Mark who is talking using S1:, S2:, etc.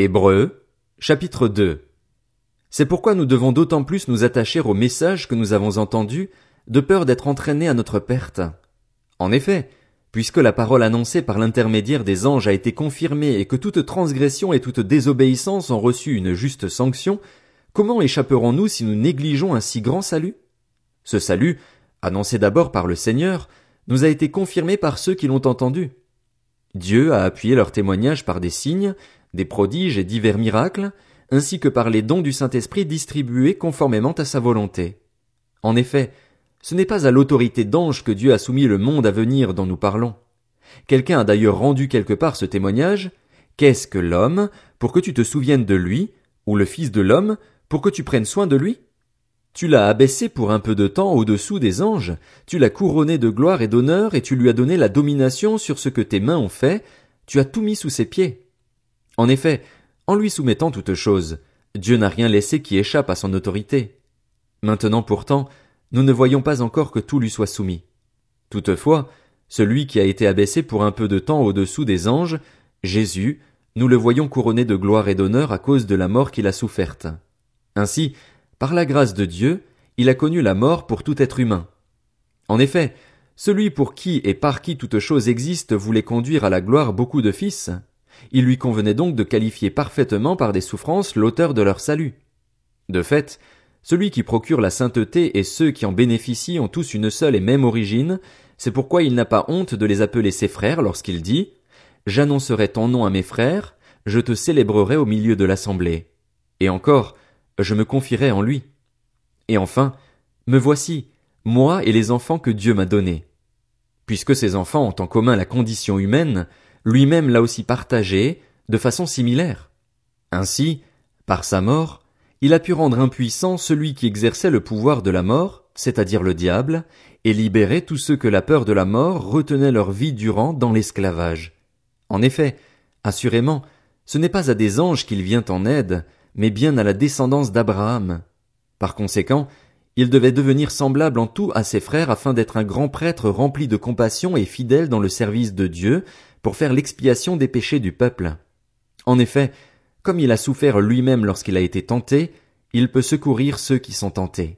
S1: Hébreux, chapitre 2. C'est pourquoi nous devons d'autant plus nous attacher au message que nous avons entendu, de peur d'être entraînés à notre perte. En effet, puisque la parole annoncée par l'intermédiaire des anges a été confirmée et que toute transgression et toute désobéissance ont reçu une juste sanction, comment échapperons-nous si nous négligeons un si grand salut? Ce salut, annoncé d'abord par le Seigneur, nous a été confirmé par ceux qui l'ont entendu. Dieu a appuyé leur témoignage par des signes, des prodiges et divers miracles, ainsi que par les dons du Saint-Esprit distribués conformément à sa volonté. En effet, ce n'est pas à l'autorité d'ange que Dieu a soumis le monde à venir dont nous parlons. Quelqu'un a d'ailleurs rendu quelque part ce témoignage. Qu'est-ce que l'homme pour que tu te souviennes de lui, ou le Fils de l'homme pour que tu prennes soin de lui? Tu l'as abaissé pour un peu de temps au-dessous des anges, tu l'as couronné de gloire et d'honneur et tu lui as donné la domination sur ce que tes mains ont fait, tu as tout mis sous ses pieds. En effet, en lui soumettant toutes choses, Dieu n'a rien laissé qui échappe à son autorité. Maintenant pourtant, nous ne voyons pas encore que tout lui soit soumis. Toutefois, celui qui a été abaissé pour un peu de temps au-dessous des anges, Jésus, nous le voyons couronné de gloire et d'honneur à cause de la mort qu'il a soufferte. Ainsi, par la grâce de Dieu, il a connu la mort pour tout être humain. En effet, celui pour qui et par qui toute chose existe voulait conduire à la gloire beaucoup de fils, il lui convenait donc de qualifier parfaitement par des souffrances l'auteur de leur salut. De fait, celui qui procure la sainteté et ceux qui en bénéficient ont tous une seule et même origine, c'est pourquoi il n'a pas honte de les appeler ses frères lorsqu'il dit J'annoncerai ton nom à mes frères, je te célébrerai au milieu de l'assemblée. Et encore, je me confierai en lui. Et enfin, me voici, moi et les enfants que Dieu m'a donnés. Puisque ces enfants ont en commun la condition humaine, lui-même l'a aussi partagé de façon similaire. Ainsi, par sa mort, il a pu rendre impuissant celui qui exerçait le pouvoir de la mort, c'est-à-dire le diable, et libérer tous ceux que la peur de la mort retenait leur vie durant dans l'esclavage. En effet, assurément, ce n'est pas à des anges qu'il vient en aide, mais bien à la descendance d'Abraham. Par conséquent, il devait devenir semblable en tout à ses frères afin d'être un grand prêtre rempli de compassion et fidèle dans le service de Dieu, pour faire l'expiation des péchés du peuple. En effet, comme il a souffert lui-même lorsqu'il a été tenté, il peut secourir ceux qui sont tentés.